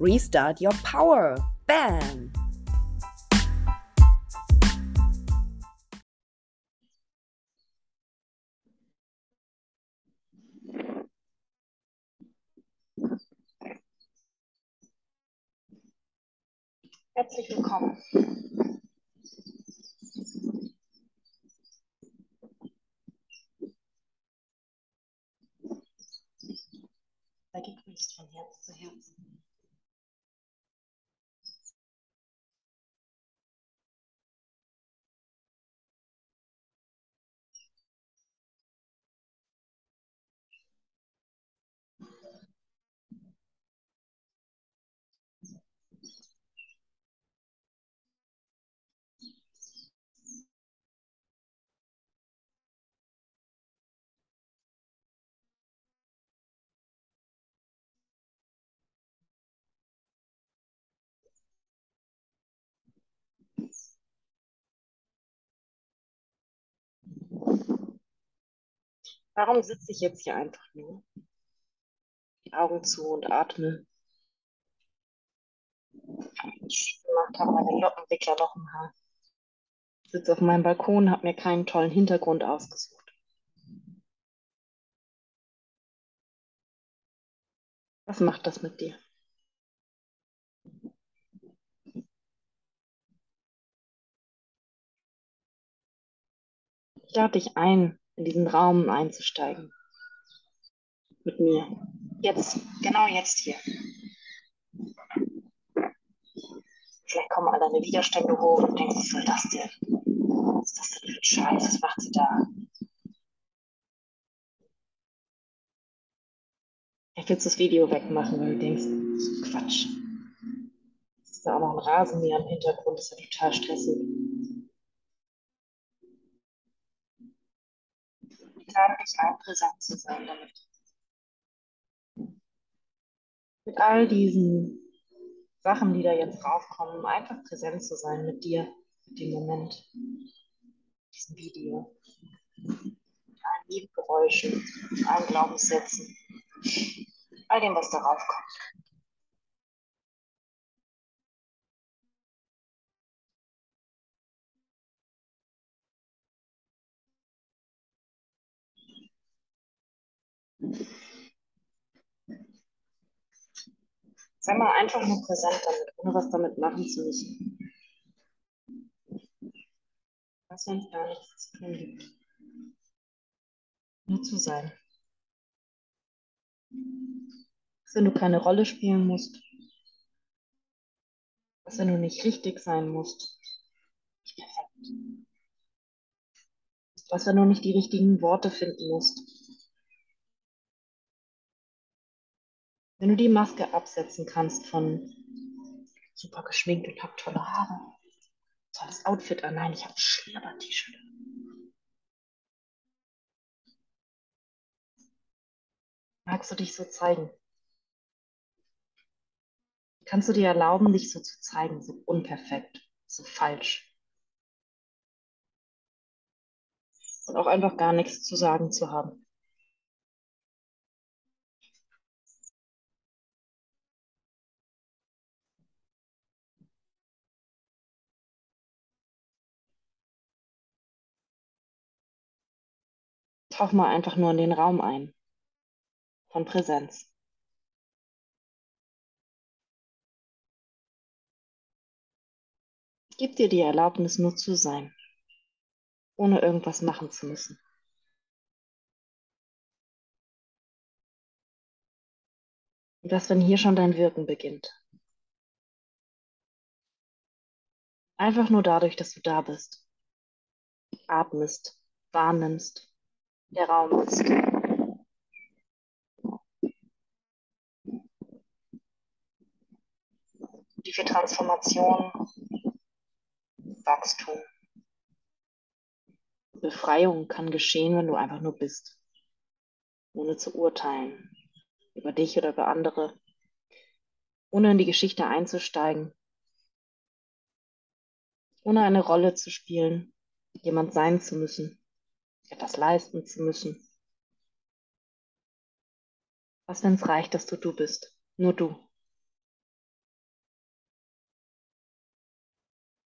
Restart Your Power. Bam! Herzlich willkommen. Warum sitze ich jetzt hier einfach nur? Die Augen zu und atme. Ich gemacht habe meine Lockenwickler noch im Haar. Sitze auf meinem Balkon, habe mir keinen tollen Hintergrund ausgesucht. Was macht das mit dir? Ich lade dich ein, in diesen Raum einzusteigen. Mit mir. Jetzt, genau jetzt hier. Vielleicht kommen alle deine Widerstände hoch und denkst, was soll das denn? Was ist das denn für ein Scheiß? Was macht sie da? Vielleicht willst du das Video wegmachen, weil du denkst, so Quatsch. Es ist da auch noch ein Rasenmäher im Hintergrund, das ist ja total stressig. Ich lade dich ein, präsent zu sein damit. Mit all diesen Sachen, die da jetzt raufkommen, einfach präsent zu sein mit dir, mit dem Moment, diesem Video, mit allen Nebengeräuschen, allen Glaubenssätzen, all dem, was darauf kommt. Sei mal einfach nur präsent damit, ohne was damit machen zu müssen. Was, es gar nichts zu tun gibt. Nur zu sein. Was, wenn du keine Rolle spielen musst. Was, wenn du nicht richtig sein musst. Nicht perfekt. Was, wenn du nicht die richtigen Worte finden musst. Wenn du die Maske absetzen kannst von super geschminkt und hab tolle Haare, tolles Outfit an, nein, ich habe ein Schlabber-T-Shirt. Magst du dich so zeigen? Kannst du dir erlauben, dich so zu zeigen, so unperfekt, so falsch? Und auch einfach gar nichts zu sagen zu haben. Tauch mal einfach nur in den Raum ein. Von Präsenz. Gib dir die Erlaubnis, nur zu sein, ohne irgendwas machen zu müssen. Und das, wenn hier schon dein Wirken beginnt. Einfach nur dadurch, dass du da bist, atmest, wahrnimmst, der Raum. Ist. tiefe Transformation, Wachstum. Befreiung kann geschehen, wenn du einfach nur bist, ohne zu urteilen. Über dich oder über andere, ohne in die Geschichte einzusteigen, ohne eine Rolle zu spielen, jemand sein zu müssen, etwas leisten zu müssen. Was, wenn es reicht, dass du du bist? Nur du.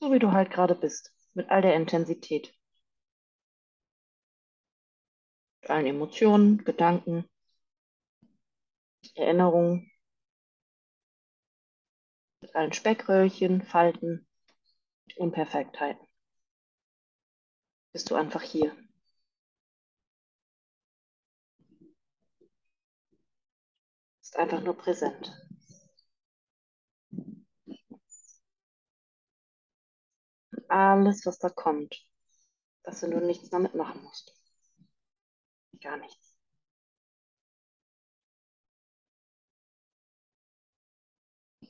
So wie du halt gerade bist, mit all der Intensität. Mit allen Emotionen, Gedanken, Erinnerungen, mit allen Speckröllchen, Falten, Unperfektheiten. Bist du einfach hier. Einfach nur präsent. alles, was da kommt, dass du nur nichts damit machen musst. Gar nichts.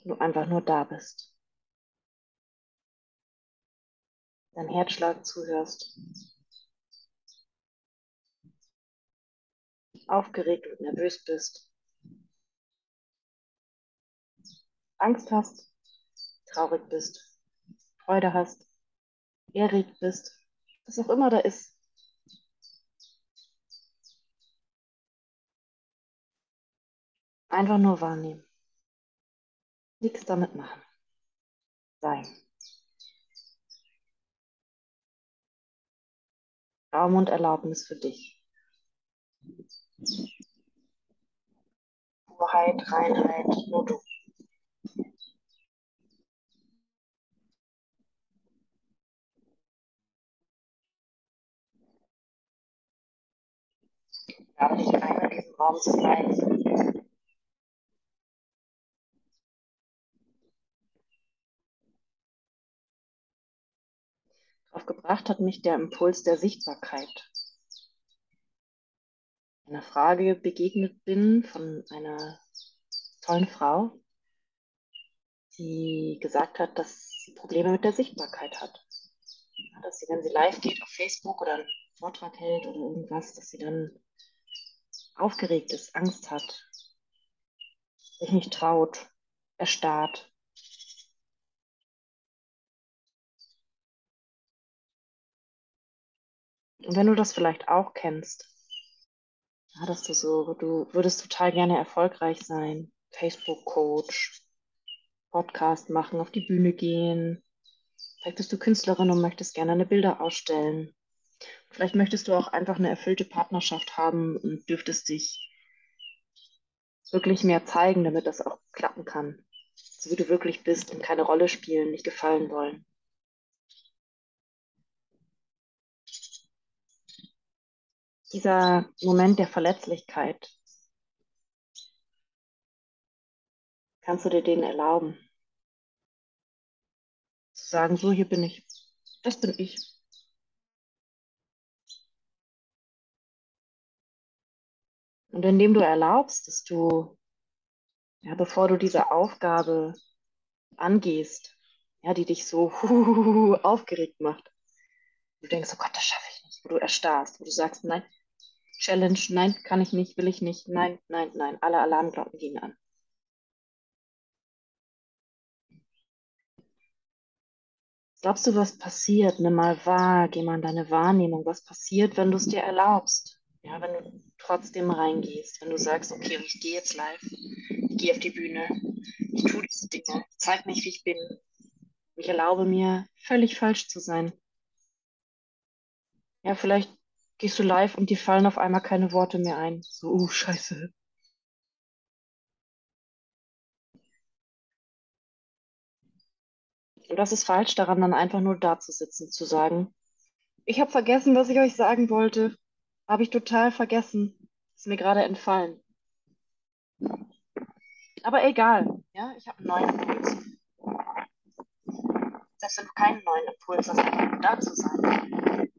Du einfach nur da bist. Dein Herzschlag zuhörst. Aufgeregt und nervös bist. Angst hast, traurig bist, Freude hast, erregt bist, was auch immer da ist. Einfach nur wahrnehmen. Nichts damit machen. Sein. Raum und Erlaubnis für dich. Purheit, Reinheit, nur du. Lade dich ein, in diesem Raum zu bleiben. Darauf gebracht hat mich der Impuls der Sichtbarkeit. Einer Frage begegnet bin von einer tollen Frau, die gesagt hat, dass sie Probleme mit der Sichtbarkeit hat. Dass sie, wenn sie live geht auf Facebook oder einen Vortrag hält oder irgendwas, dass sie dann aufgeregt ist, Angst hat, sich nicht traut, erstarrt. Und wenn du das vielleicht auch kennst, ja, dass du so, du würdest total gerne erfolgreich sein, Facebook-Coach, Podcast machen, auf die Bühne gehen. Vielleicht bist du Künstlerin und möchtest gerne eine Bilder ausstellen. Vielleicht möchtest du auch einfach eine erfüllte Partnerschaft haben und dürftest dich wirklich mehr zeigen, damit das auch klappen kann. So wie du wirklich bist und keine Rolle spielen, nicht gefallen wollen. Dieser Moment der Verletzlichkeit, kannst du dir den erlauben? Zu sagen, so hier bin ich, das bin ich. Und indem du erlaubst, dass du, ja, bevor du diese Aufgabe angehst, ja, die dich so aufgeregt macht, du denkst, oh Gott, das schaffe ich nicht, wo du erstarrst, wo du sagst, nein, Challenge, nein, kann ich nicht, will ich nicht, nein, nein, nein, alle Alarmglocken gehen an. Glaubst du, was passiert? Nimm mal wahr, geh mal in deine Wahrnehmung. Was passiert, wenn du es dir erlaubst? Ja, wenn du trotzdem reingehst, wenn du sagst, okay, ich gehe jetzt live, ich gehe auf die Bühne, ich tue diese Dinge, ich zeige mich, wie ich bin, ich erlaube mir, völlig falsch zu sein. Ja, vielleicht gehst du live und dir fallen auf einmal keine Worte mehr ein. So, oh, scheiße. Und das ist falsch daran, dann einfach nur da zu sitzen, zu sagen, ich habe vergessen, was ich euch sagen wollte. Habe ich total vergessen. Ist mir gerade entfallen. Aber egal, ja, ich habe einen neuen Impuls. Wenn du keinen neuen Impuls hast, da zu sein.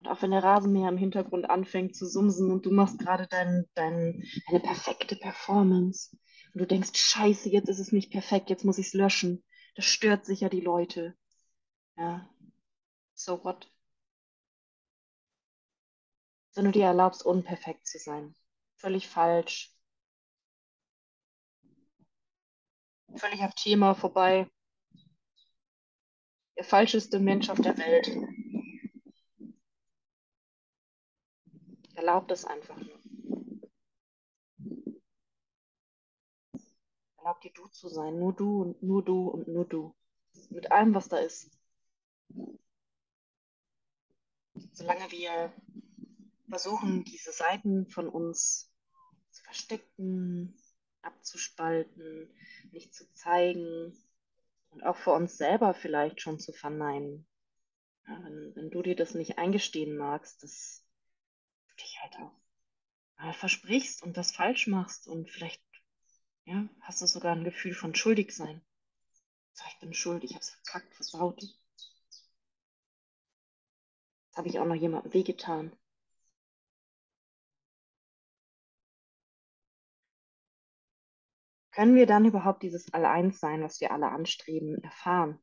Und auch wenn der Rasenmäher im Hintergrund anfängt zu sumsen und du machst gerade dein, dein, deine perfekte Performance Und du denkst, scheiße, jetzt ist es nicht perfekt, jetzt muss ich es löschen. Das stört sicher die Leute. Ja. So what? Wenn du dir erlaubst, unperfekt zu sein. Völlig falsch. Völlig am Thema vorbei. Der falscheste Mensch auf der Welt. Erlaubt es einfach nur. Erlaub dir du zu sein, nur du und nur du und nur du. Mit allem, was da ist. Solange wir versuchen, diese Seiten von uns zu verstecken, abzuspalten, nicht zu zeigen und auch vor uns selber vielleicht schon zu verneinen. Ja, wenn, wenn, du dir das nicht eingestehen magst, dass du dich halt auch mal versprichst und was falsch machst und vielleicht ja, hast du sogar ein Gefühl von schuldig sein. So, ich bin schuld, ich habe es verkackt, versaut. Jetzt habe ich auch noch jemandem wehgetan. Können wir dann überhaupt dieses All-Eins-Sein, was wir alle anstreben, erfahren?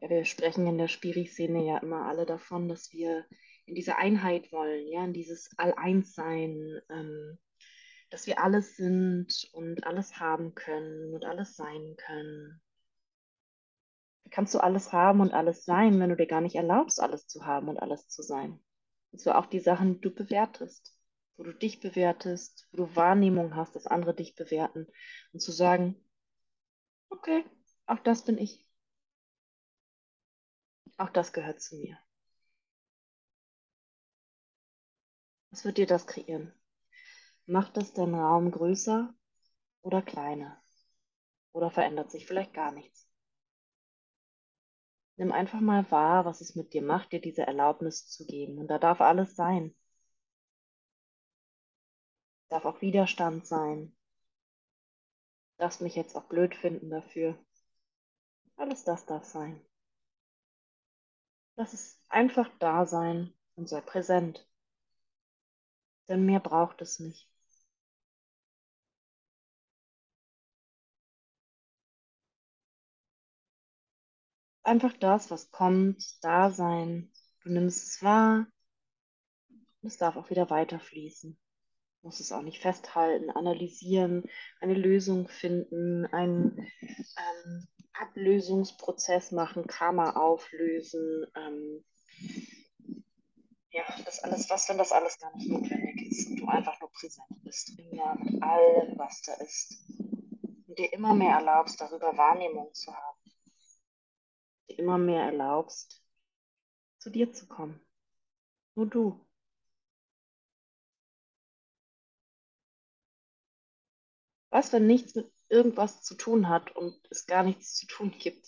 Ja, wir sprechen in der Spiri-Szene ja immer alle davon, dass wir in diese Einheit wollen, ja, in dieses All-Eins-Sein, ähm, dass wir alles sind und alles haben können und alles sein können. Kannst du alles haben und alles sein, wenn du dir gar nicht erlaubst, alles zu haben und alles zu sein? Und zwar auch die Sachen, die du bewertest, wo du dich bewertest, wo du Wahrnehmung hast, dass andere dich bewerten und zu sagen, okay, auch das bin ich. Auch das gehört zu mir. Was wird dir das kreieren? Macht es den Raum größer oder kleiner? Oder verändert sich vielleicht gar nichts? Nimm einfach mal wahr, was es mit dir macht, dir diese Erlaubnis zu geben. Und da darf alles sein. Darf auch Widerstand sein. Darfst mich jetzt auch blöd finden dafür. Alles das darf sein. Lass es einfach da sein und sei präsent. Denn mehr braucht es nicht. einfach das, was kommt, da sein. Du nimmst es wahr und es darf auch wieder weiterfließen. Du musst es auch nicht festhalten, analysieren, eine Lösung finden, einen ähm, Ablösungsprozess machen, Karma auflösen. Ähm, ja, das alles, was, wenn das alles gar nicht notwendig ist und du einfach nur präsent bist, immer mit allem, was da ist. Und dir immer mehr erlaubst, darüber Wahrnehmung zu haben dir immer mehr erlaubst, zu dir zu kommen. Nur du. Was, wenn nichts mit irgendwas zu tun hat und es gar nichts zu tun gibt?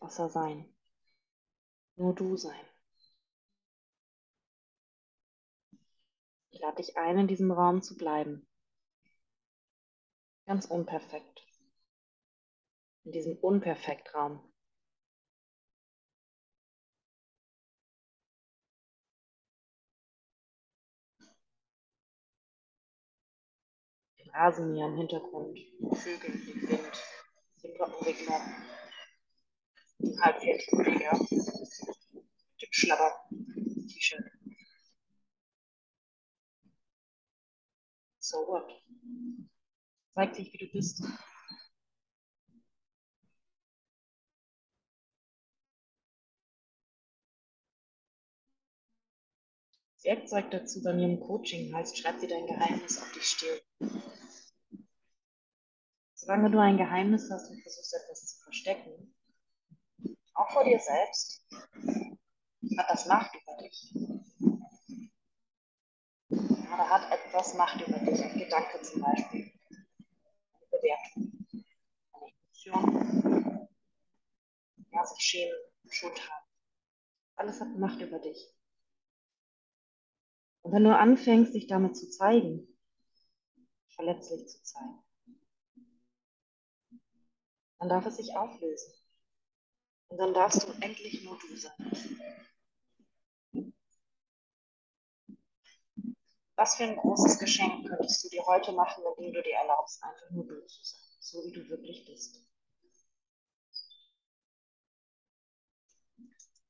Außer sein. Nur du sein. Ich lade dich ein, in diesem Raum zu bleiben. Ganz unperfekt. In diesem Unperfekt-Raum. Rasenmäher im Hintergrund, Vögel, den Wind, den Glockenregler, den halbfertigen Digger, den Schlabber, T-Shirt. So what? Zeig dich, wie du bist. Das Werkzeug dazu bei mir im Coaching heißt, schreib dir dein Geheimnis auf die Stirn. Solange du ein Geheimnis hast und versuchst etwas zu verstecken, auch vor dir selbst, hat das Macht über dich. Oder hat etwas Macht über dich, ein Gedanke zum Beispiel, eine Bewertung, eine Emotion, ja, sich schämen, Schuld haben. Alles hat Macht über dich. Und wenn du anfängst, dich damit zu zeigen, verletzlich zu zeigen, dann darf es sich auflösen. Und dann darfst du endlich nur du sein. Was für ein großes Geschenk könntest du dir heute machen, indem du dir erlaubst, einfach nur du zu sein, so wie du wirklich bist.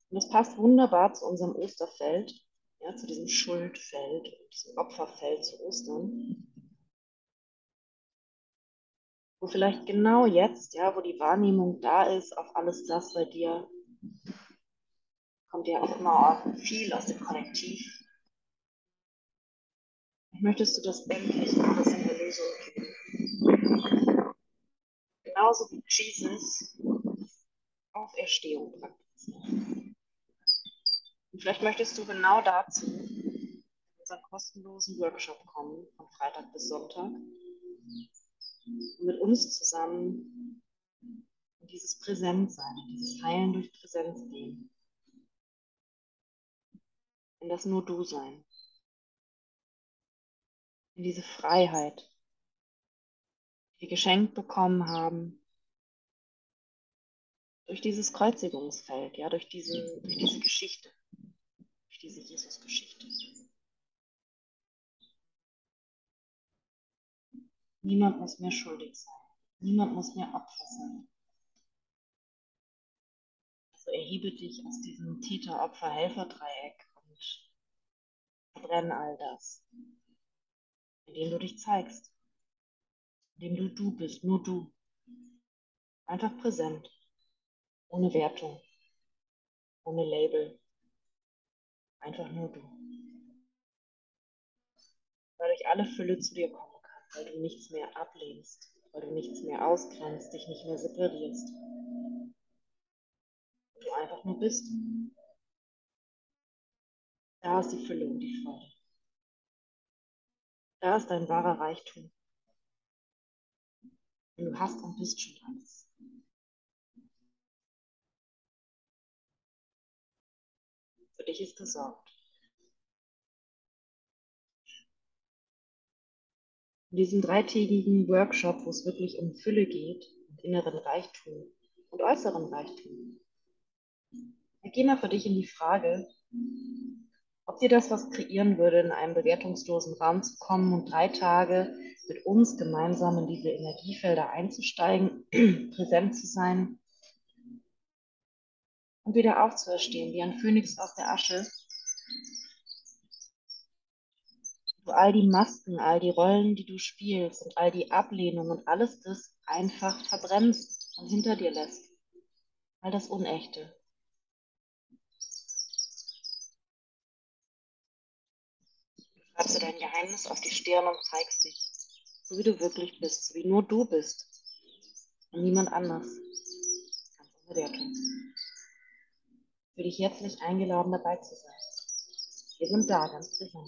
Und das passt wunderbar zu unserem Osterfeld, ja, zu diesem Schuldfeld, diesem Opferfeld zu Ostern. Wo vielleicht genau jetzt, ja, wo die Wahrnehmung da ist auf alles das bei dir, kommt ja auch immer viel aus dem Kollektiv. Möchtest du das endlich alles in der Lösung geben? Genauso wie Jesus Auferstehung praktiziert. Und vielleicht möchtest du genau dazu in unseren kostenlosen Workshop kommen, von Freitag bis Sonntag, mit uns zusammen in dieses Präsentsein, in dieses Heilen durch Präsenz gehen. In das nur du sein. In diese Freiheit, die wir geschenkt bekommen haben durch dieses Kreuzigungsfeld, ja, durch diese, durch diese Geschichte diese Jesus-Geschichte. Niemand muss mehr schuldig sein. Niemand muss mehr Opfer sein. Also erhebe dich aus diesem Täter-Opfer-Helfer-Dreieck und verbrenne all das, indem du dich zeigst, indem du du bist, nur du. Einfach präsent, ohne Wertung, ohne Label. Einfach nur du. Weil durch alle Fülle zu dir kommen kann, weil du nichts mehr ablehnst, weil du nichts mehr ausgrenzt, dich nicht mehr separierst. Du einfach nur bist. Da ist die Fülle und die Freude. Da ist dein wahrer Reichtum. Und du hast und bist schon alles. Für dich ist gesorgt. In diesem dreitägigen Workshop, wo es wirklich um Fülle geht und inneren Reichtum und äußeren Reichtum, geh mal für dich in die Frage, ob dir das was kreieren würde, in einem bewertungslosen Raum zu kommen und drei Tage mit uns gemeinsam in diese Energiefelder einzusteigen, präsent zu sein und wieder aufzuerstehen, wie ein Phönix aus der Asche. Du all die Masken, all die Rollen, die du spielst und all die Ablehnung und alles das einfach verbrennst und hinter dir lässt. All das Unechte. Du schreibst dir dein Geheimnis auf die Stirn und zeigst dich, so wie du wirklich bist, so wie nur du bist und niemand anders. Ganz ohne Wertung für dich herzlich eingeladen, dabei zu sein. Wir sind da, ganz präsent.